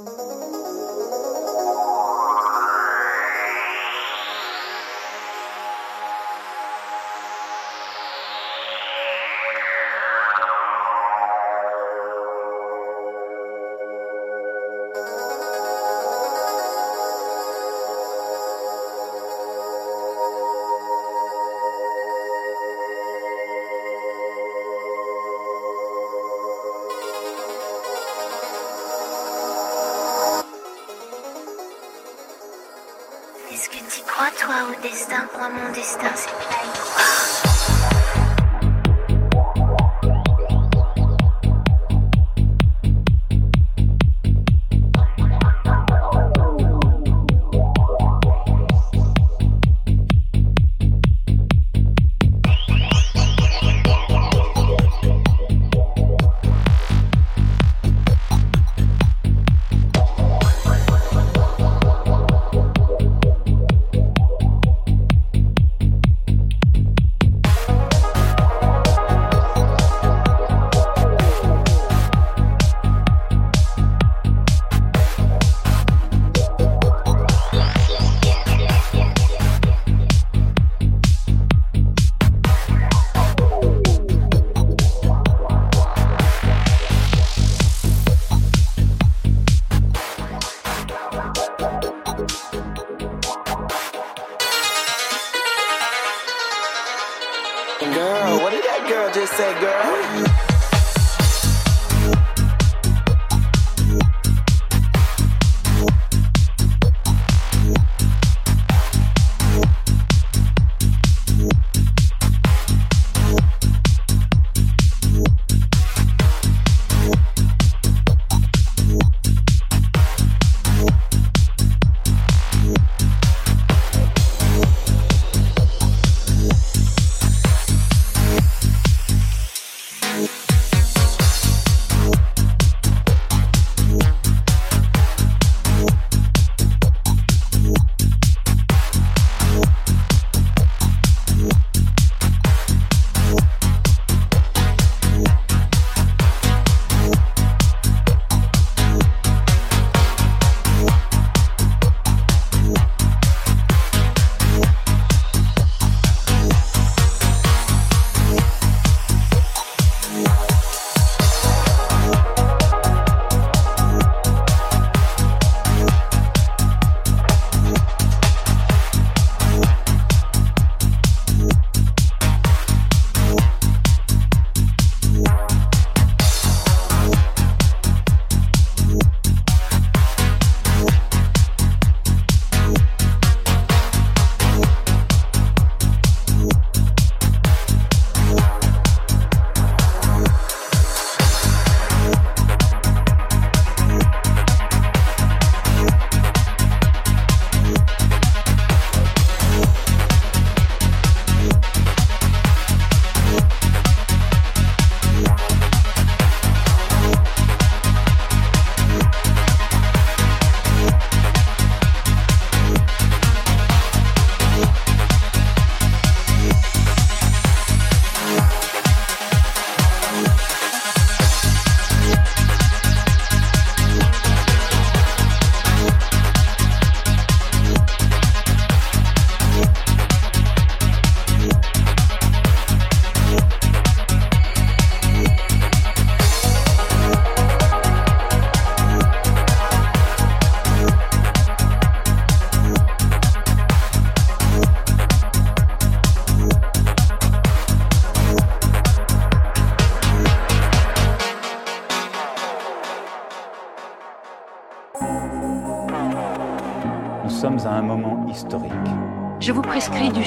Música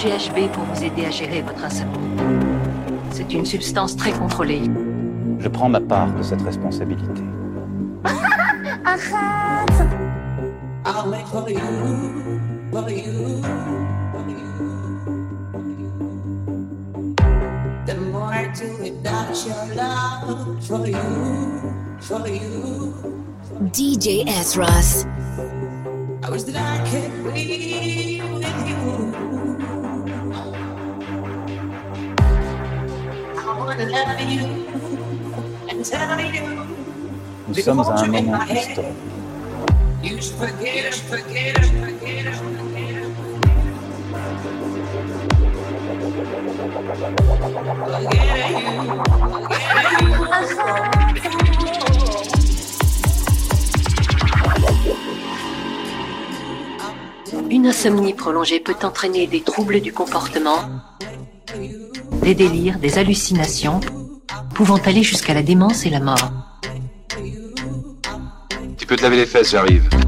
GHB pour vous aider à gérer votre insomnie. C'est une substance très contrôlée. Je prends ma part de cette responsabilité. I'll wait for you, for you, for you? The more I do without your love, for you, for you? DJ Esros. I Nous sommes à un moment historique. Une insomnie prolongée peut entraîner des troubles du comportement, des délires, des hallucinations, pouvant aller jusqu'à la démence et la mort. Laver les fesses, j'arrive.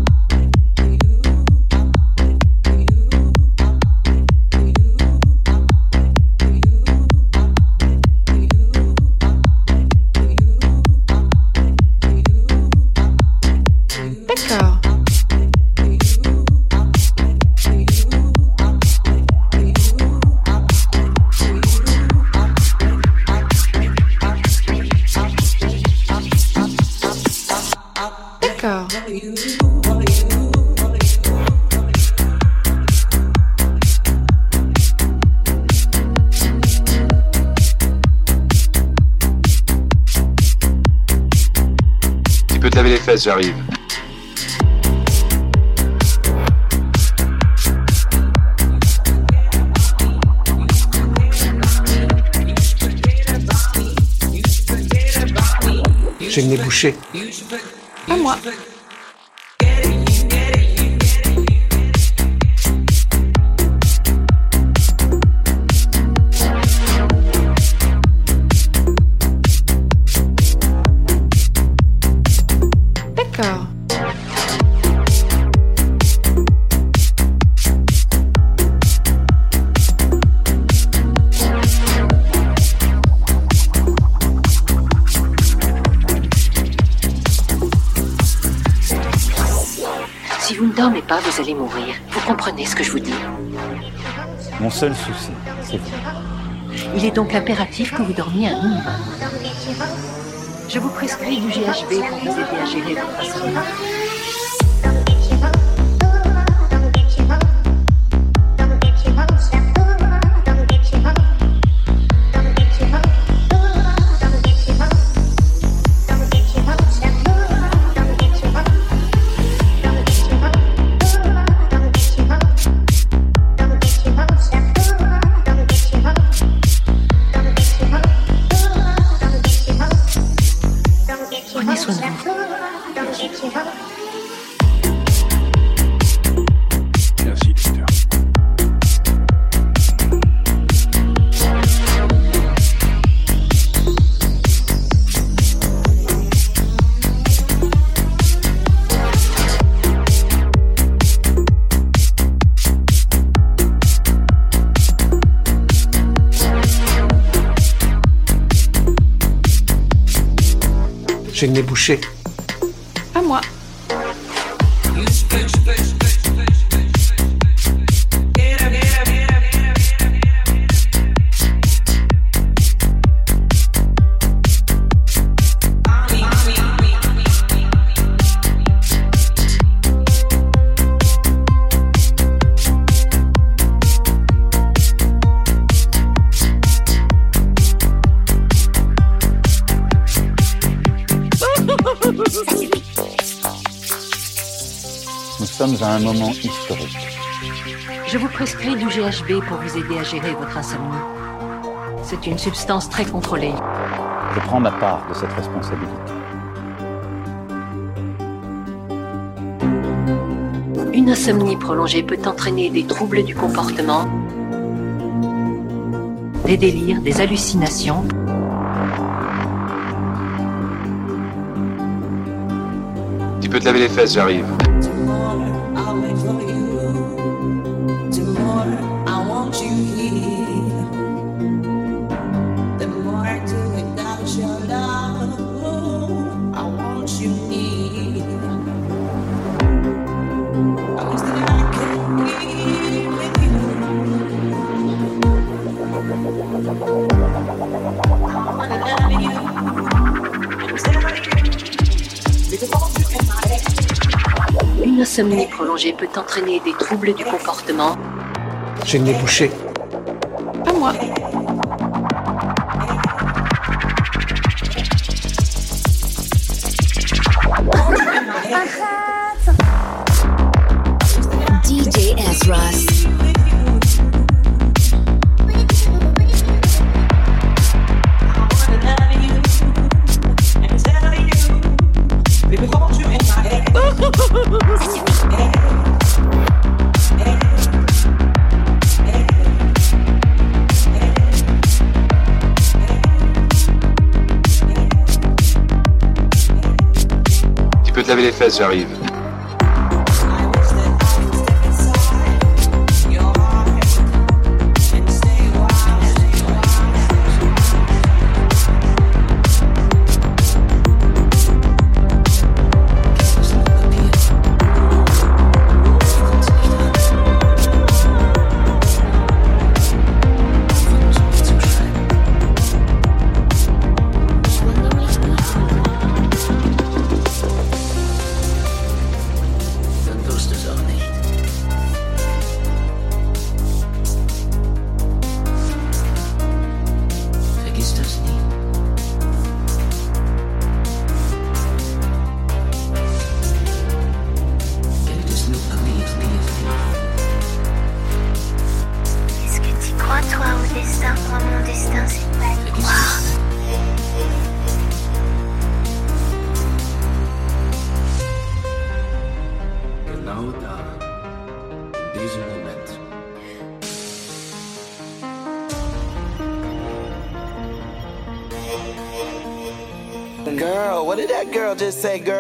J'arrive. J'ai le nez bouché. Pas moi. Vous allez mourir. Vous comprenez ce que je vous dis? Mon seul souci, c'est vous. Il est donc impératif que vous dormiez un minimum. Je vous prescris du GHB pour vous aider à gérer votre J'ai historique. Je vous prescris du GHB pour vous aider à gérer votre insomnie. C'est une substance très contrôlée. Je prends ma part de cette responsabilité. Une insomnie prolongée peut entraîner des troubles du comportement, des délires, des hallucinations, Tu peux te laver les fesses, j'arrive. Une insomnie prolongée peut entraîner des troubles du comportement, J'ai le nez bouché. Les fesses, j'arrive. Say, girl?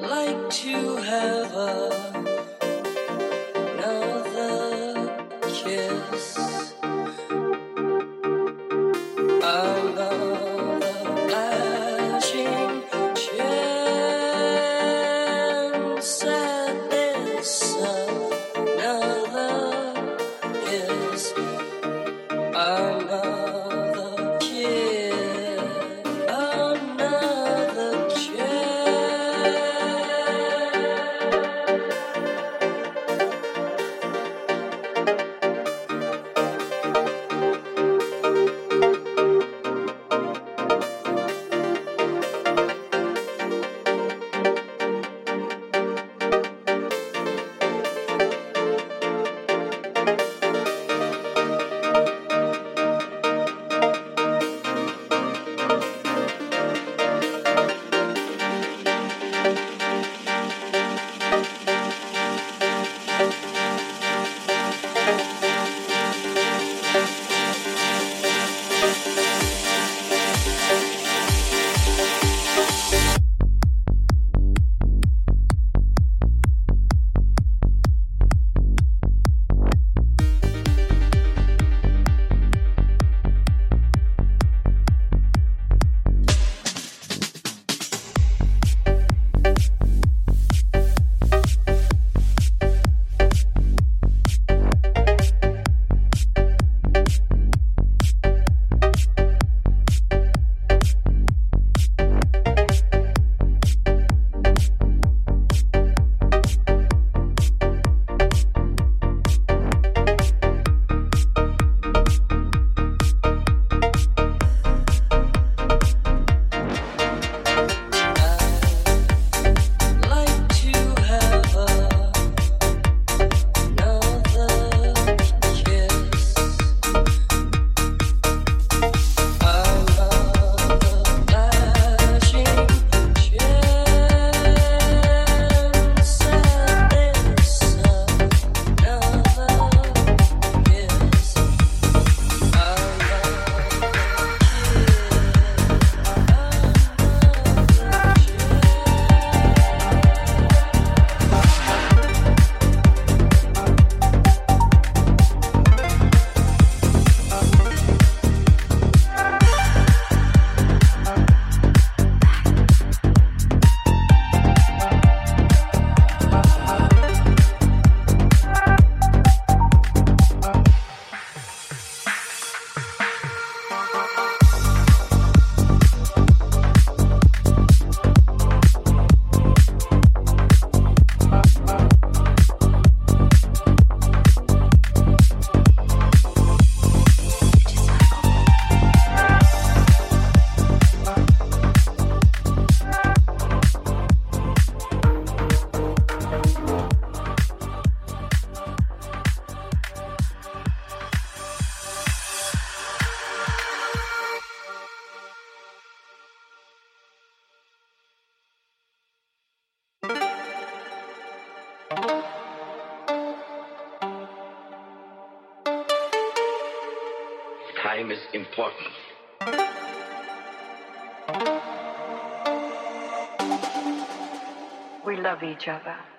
Like to have each other.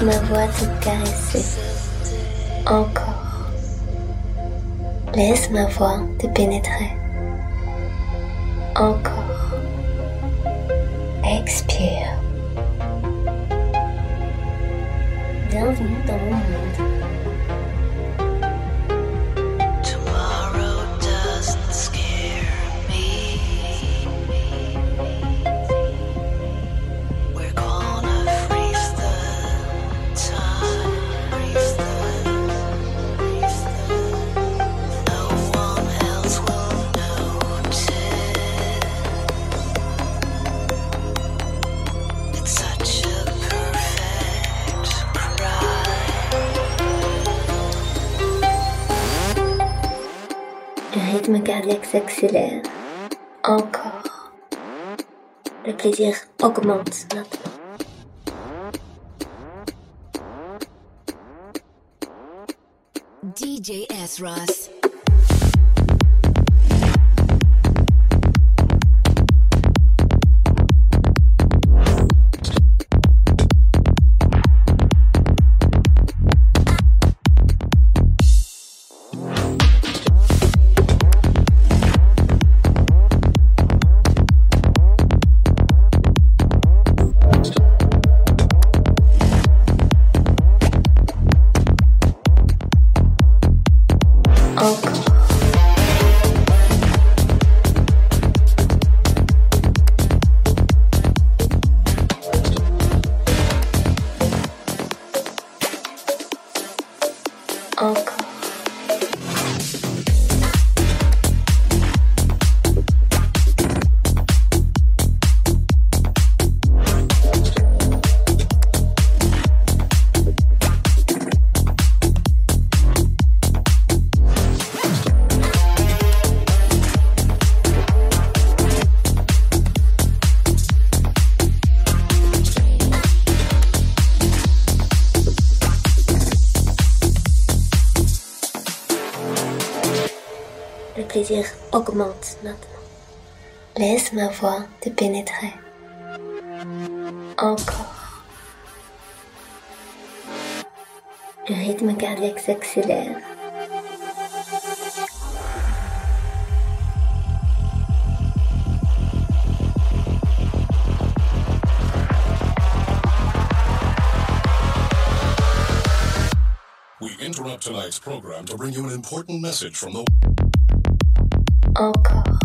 Laisse ma voix te caresser. Encore. Laisse ma voix te pénétrer. Le plaisir augmente maintenant. DJ S. Ross. Augmente maintenant. Laisse ma voix te pénétrer. Encore. Le rythme cardiaque s'accélère. We interrupt tonight's program to bring you an important message from the. Encore. Encore.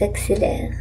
S'accélère.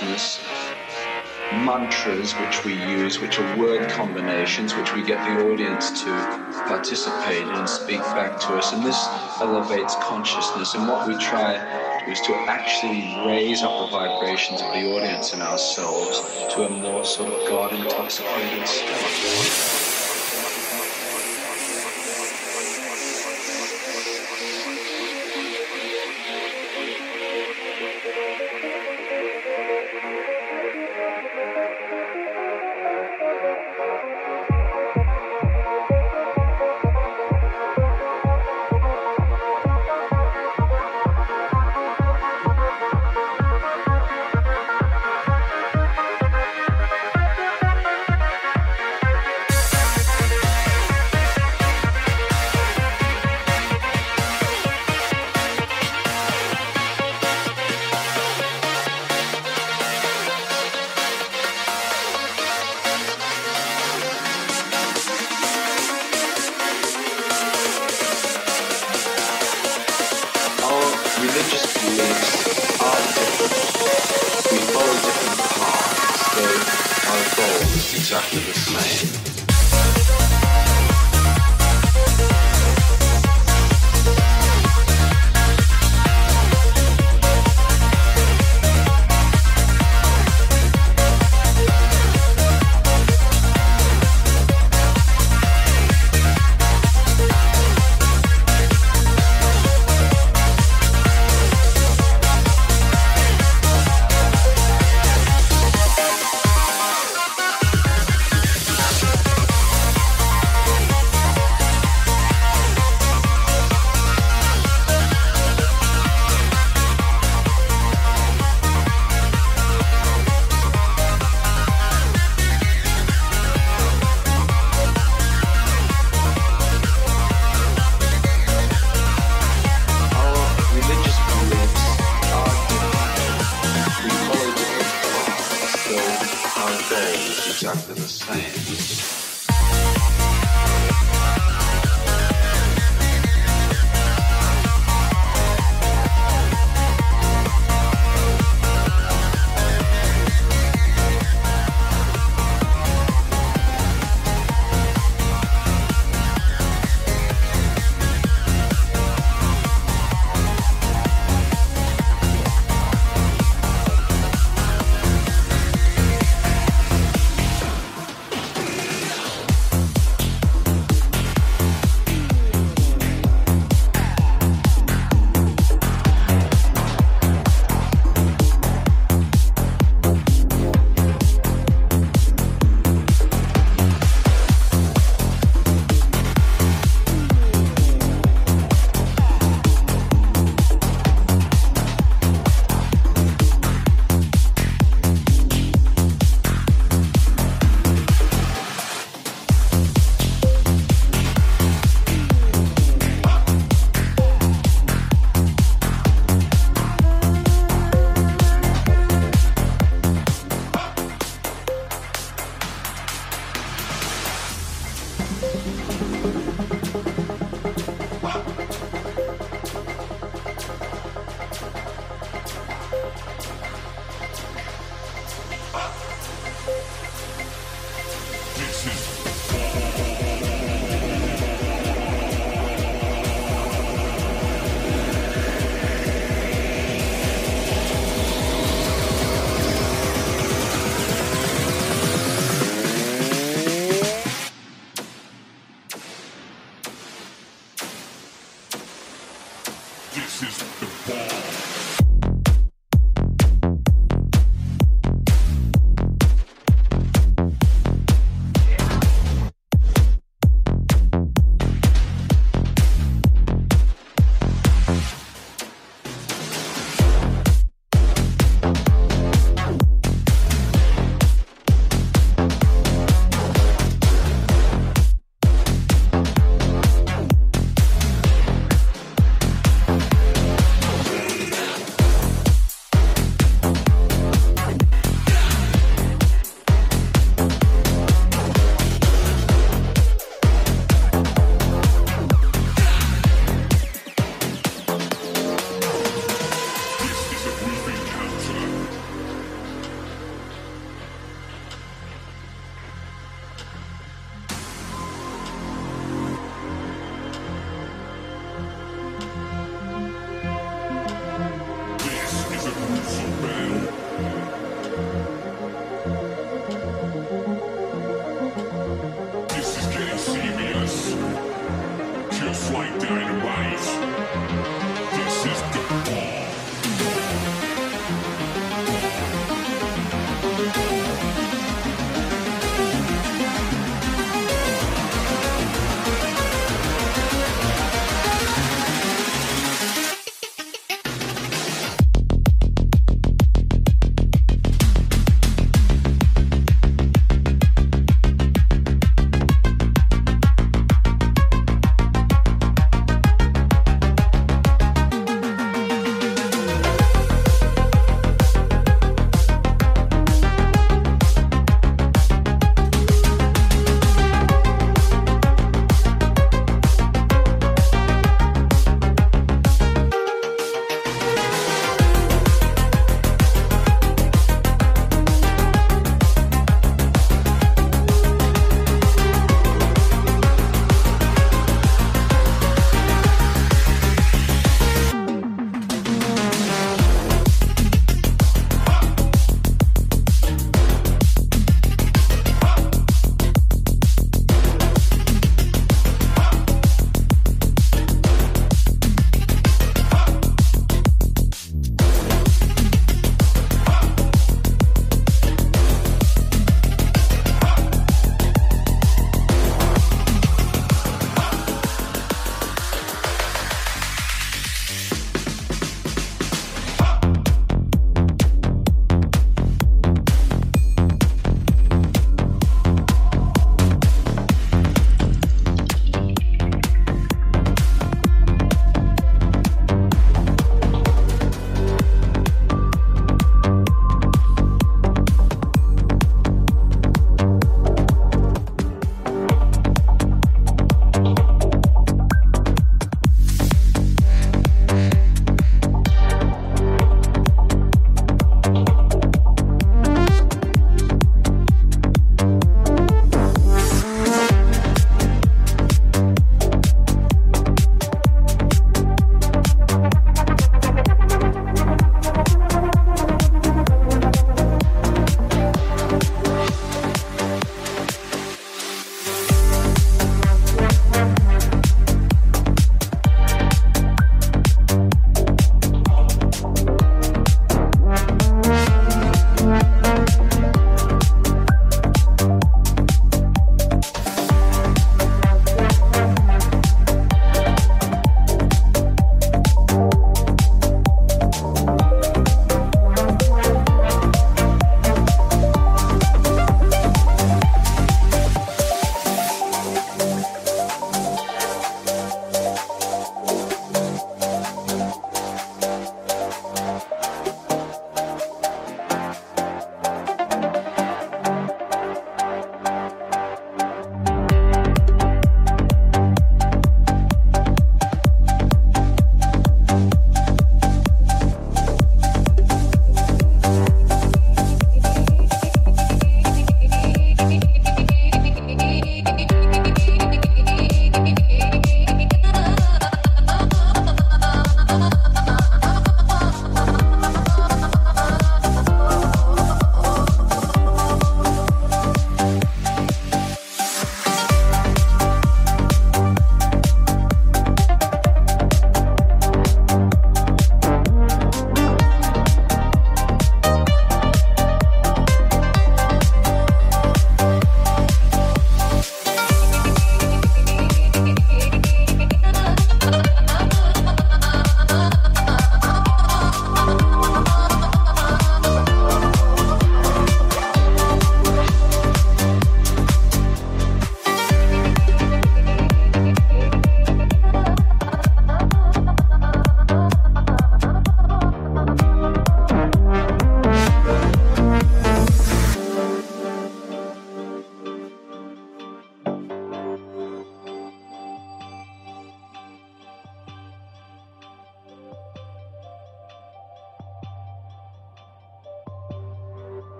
Consciousness, mantras which we use, which are word combinations, which we get the audience to participate in and speak back to us. And this elevates consciousness. And what we try is to actually raise up the vibrations of the audience and ourselves to a more sort of God intoxicated state.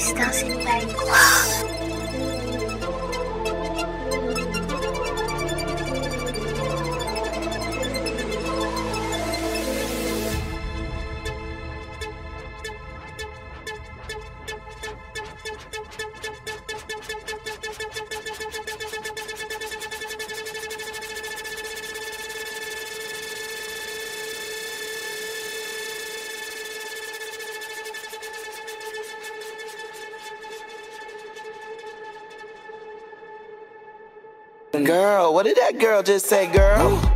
Moi mon destin c'est girl just say, girl? Girl,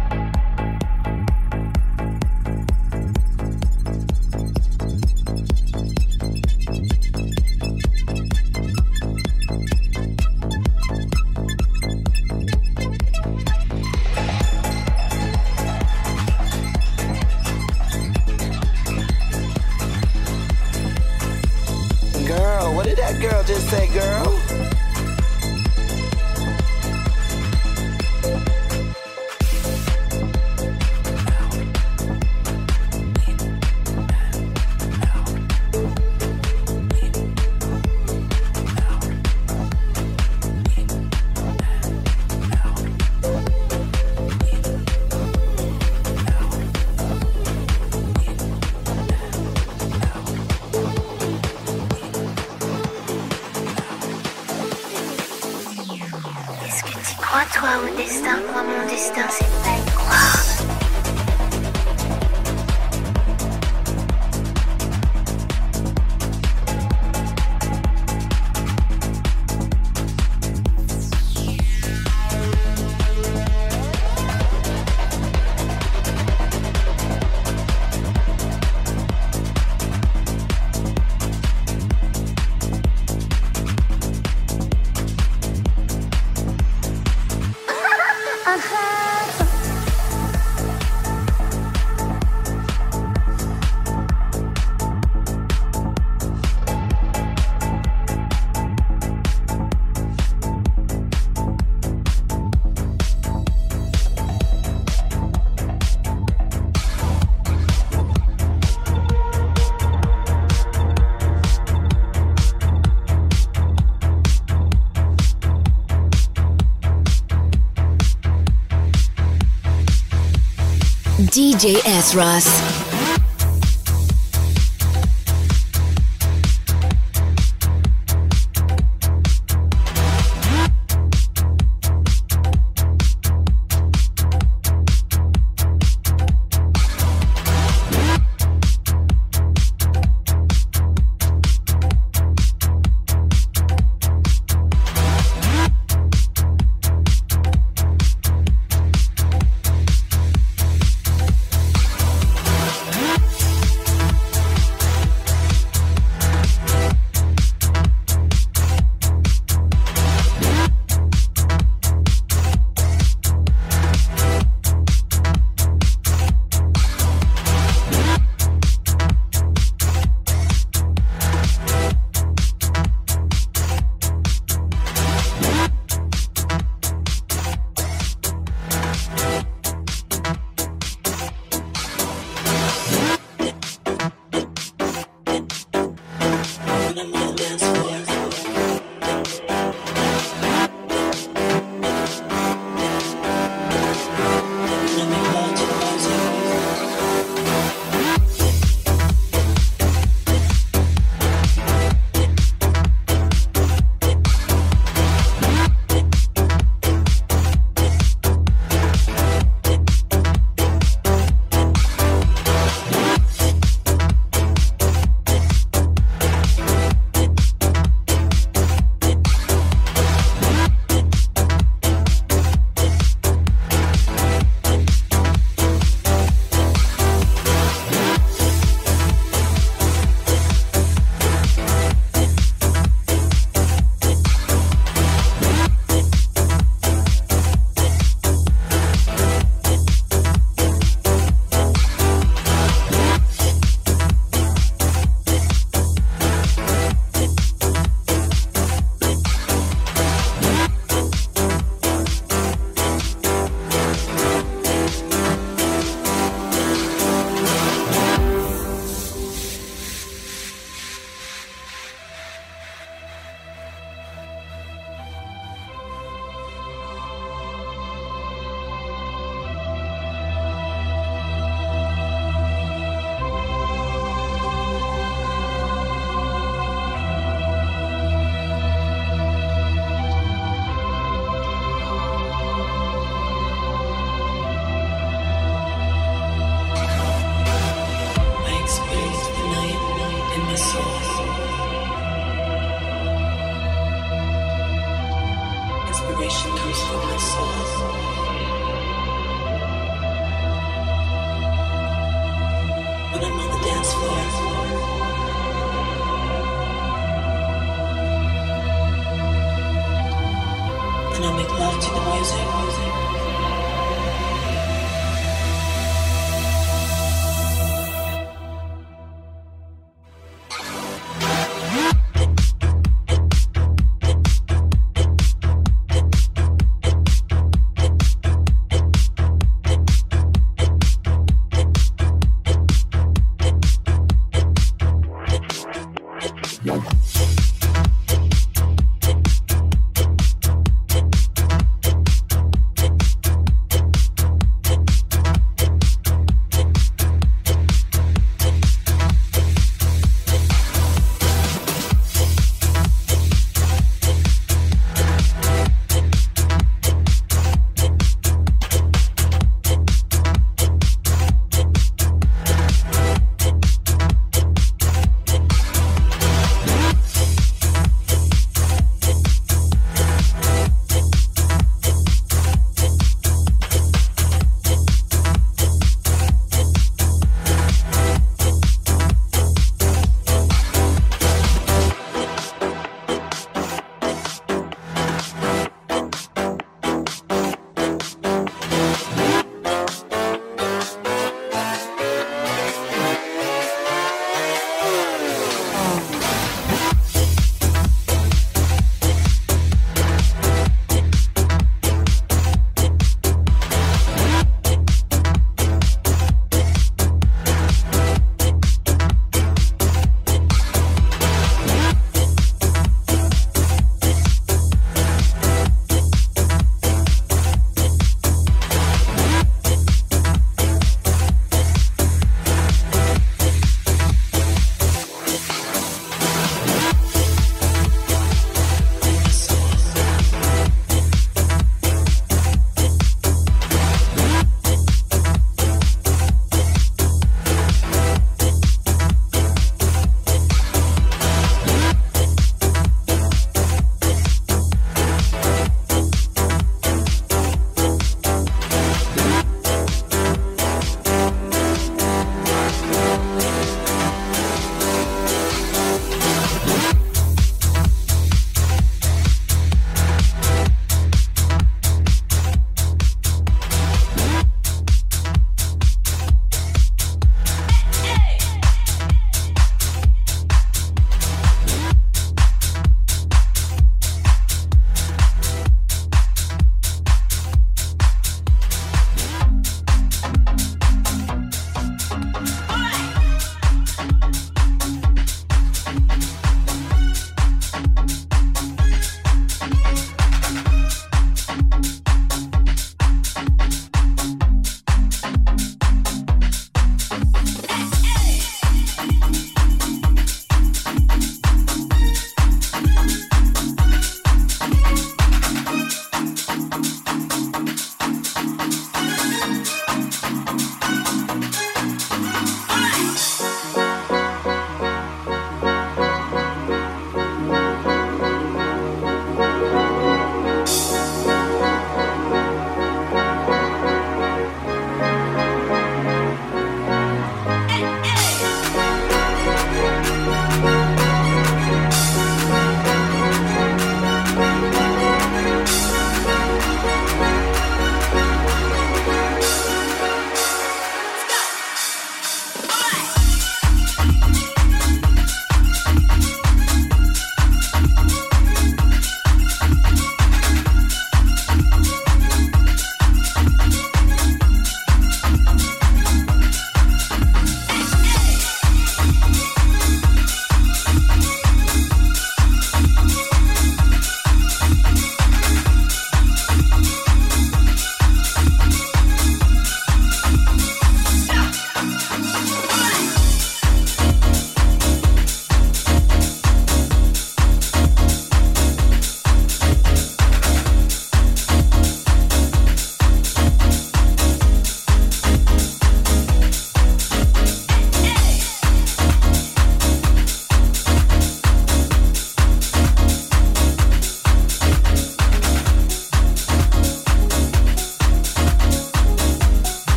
DJ S. Ross.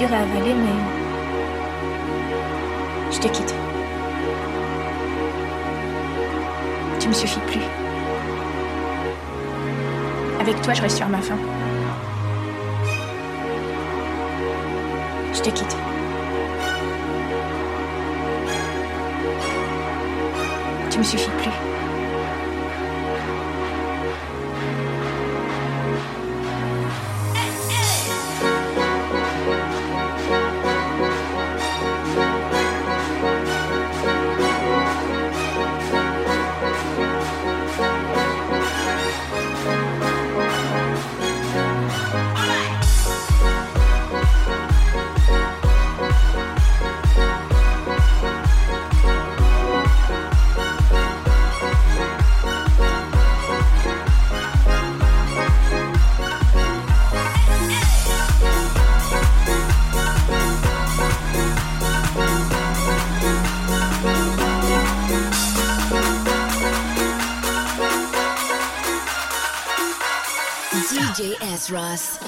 Dur à avaler. Ross.